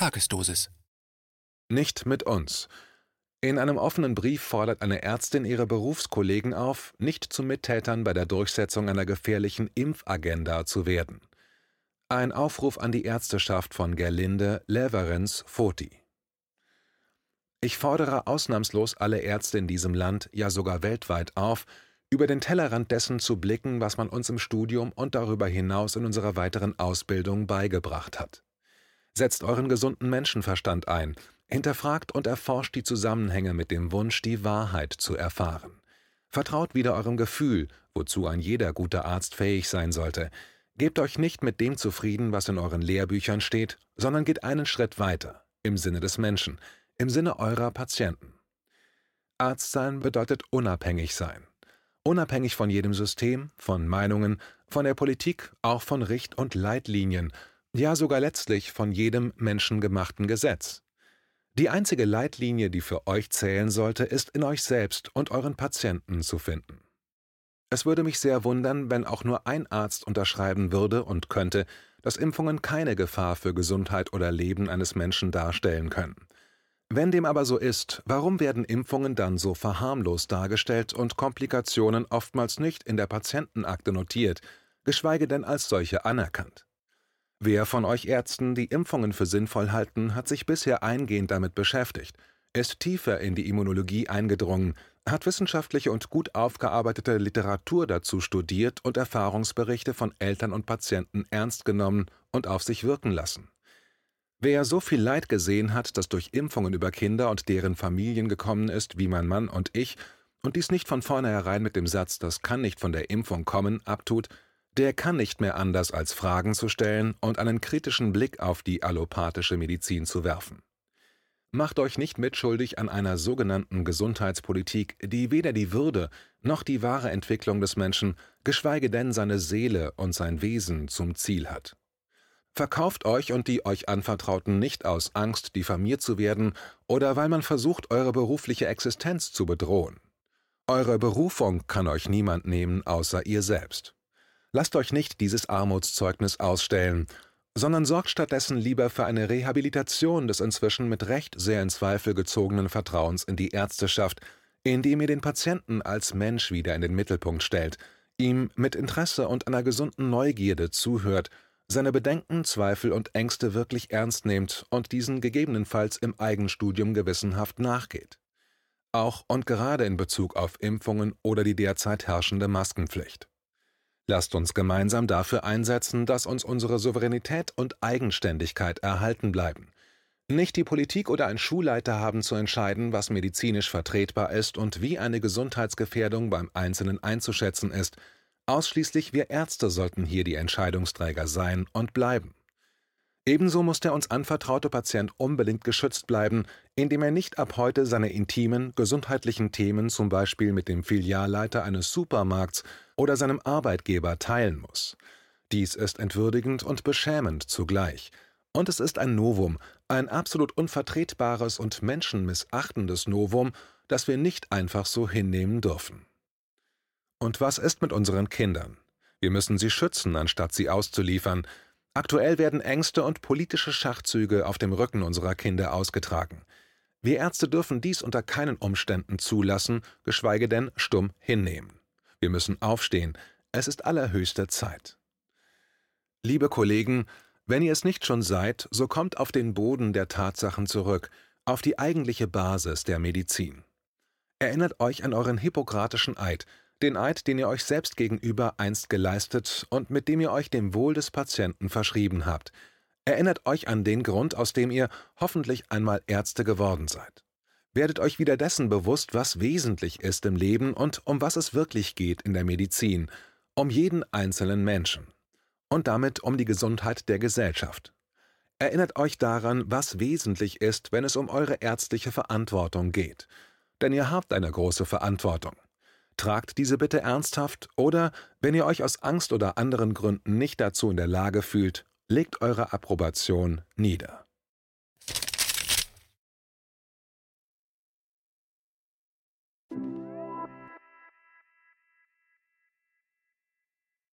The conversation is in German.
Tagesdosis. Nicht mit uns. In einem offenen Brief fordert eine Ärztin ihre Berufskollegen auf, nicht zu Mittätern bei der Durchsetzung einer gefährlichen Impfagenda zu werden. Ein Aufruf an die Ärzteschaft von Gerlinde Leverenz Foti. Ich fordere ausnahmslos alle Ärzte in diesem Land, ja sogar weltweit auf, über den Tellerrand dessen zu blicken, was man uns im Studium und darüber hinaus in unserer weiteren Ausbildung beigebracht hat. Setzt euren gesunden Menschenverstand ein, hinterfragt und erforscht die Zusammenhänge mit dem Wunsch, die Wahrheit zu erfahren. Vertraut wieder eurem Gefühl, wozu ein jeder gute Arzt fähig sein sollte. Gebt euch nicht mit dem zufrieden, was in euren Lehrbüchern steht, sondern geht einen Schritt weiter, im Sinne des Menschen, im Sinne eurer Patienten. Arzt sein bedeutet unabhängig sein. Unabhängig von jedem System, von Meinungen, von der Politik, auch von Richt- und Leitlinien, ja sogar letztlich von jedem menschengemachten Gesetz. Die einzige Leitlinie, die für euch zählen sollte, ist in euch selbst und euren Patienten zu finden. Es würde mich sehr wundern, wenn auch nur ein Arzt unterschreiben würde und könnte, dass Impfungen keine Gefahr für Gesundheit oder Leben eines Menschen darstellen können. Wenn dem aber so ist, warum werden Impfungen dann so verharmlost dargestellt und Komplikationen oftmals nicht in der Patientenakte notiert, geschweige denn als solche anerkannt? Wer von euch Ärzten die Impfungen für sinnvoll halten, hat sich bisher eingehend damit beschäftigt, ist tiefer in die Immunologie eingedrungen, hat wissenschaftliche und gut aufgearbeitete Literatur dazu studiert und Erfahrungsberichte von Eltern und Patienten ernst genommen und auf sich wirken lassen. Wer so viel Leid gesehen hat, das durch Impfungen über Kinder und deren Familien gekommen ist, wie mein Mann und ich, und dies nicht von vornherein mit dem Satz, das kann nicht von der Impfung kommen, abtut, der kann nicht mehr anders als Fragen zu stellen und einen kritischen Blick auf die allopathische Medizin zu werfen. Macht euch nicht mitschuldig an einer sogenannten Gesundheitspolitik, die weder die Würde noch die wahre Entwicklung des Menschen, geschweige denn seine Seele und sein Wesen zum Ziel hat. Verkauft euch und die euch Anvertrauten nicht aus Angst, diffamiert zu werden oder weil man versucht, eure berufliche Existenz zu bedrohen. Eure Berufung kann euch niemand nehmen außer ihr selbst. Lasst euch nicht dieses Armutszeugnis ausstellen, sondern sorgt stattdessen lieber für eine Rehabilitation des inzwischen mit Recht sehr in Zweifel gezogenen Vertrauens in die Ärzteschaft, indem ihr den Patienten als Mensch wieder in den Mittelpunkt stellt, ihm mit Interesse und einer gesunden Neugierde zuhört seine Bedenken, Zweifel und Ängste wirklich ernst nehmt und diesen gegebenenfalls im Eigenstudium gewissenhaft nachgeht. Auch und gerade in Bezug auf Impfungen oder die derzeit herrschende Maskenpflicht. Lasst uns gemeinsam dafür einsetzen, dass uns unsere Souveränität und Eigenständigkeit erhalten bleiben. Nicht die Politik oder ein Schulleiter haben zu entscheiden, was medizinisch vertretbar ist und wie eine Gesundheitsgefährdung beim Einzelnen einzuschätzen ist, Ausschließlich wir Ärzte sollten hier die Entscheidungsträger sein und bleiben. Ebenso muss der uns anvertraute Patient unbedingt geschützt bleiben, indem er nicht ab heute seine intimen, gesundheitlichen Themen zum Beispiel mit dem Filialleiter eines Supermarkts oder seinem Arbeitgeber teilen muss. Dies ist entwürdigend und beschämend zugleich. Und es ist ein Novum, ein absolut unvertretbares und menschenmissachtendes Novum, das wir nicht einfach so hinnehmen dürfen. Und was ist mit unseren Kindern? Wir müssen sie schützen, anstatt sie auszuliefern. Aktuell werden Ängste und politische Schachzüge auf dem Rücken unserer Kinder ausgetragen. Wir Ärzte dürfen dies unter keinen Umständen zulassen, geschweige denn stumm hinnehmen. Wir müssen aufstehen. Es ist allerhöchste Zeit. Liebe Kollegen, wenn ihr es nicht schon seid, so kommt auf den Boden der Tatsachen zurück, auf die eigentliche Basis der Medizin. Erinnert euch an euren hippokratischen Eid, den Eid, den ihr euch selbst gegenüber einst geleistet und mit dem ihr euch dem Wohl des Patienten verschrieben habt. Erinnert euch an den Grund, aus dem ihr hoffentlich einmal Ärzte geworden seid. Werdet euch wieder dessen bewusst, was wesentlich ist im Leben und um was es wirklich geht in der Medizin, um jeden einzelnen Menschen und damit um die Gesundheit der Gesellschaft. Erinnert euch daran, was wesentlich ist, wenn es um eure ärztliche Verantwortung geht. Denn ihr habt eine große Verantwortung. Tragt diese Bitte ernsthaft oder, wenn ihr euch aus Angst oder anderen Gründen nicht dazu in der Lage fühlt, legt eure Approbation nieder.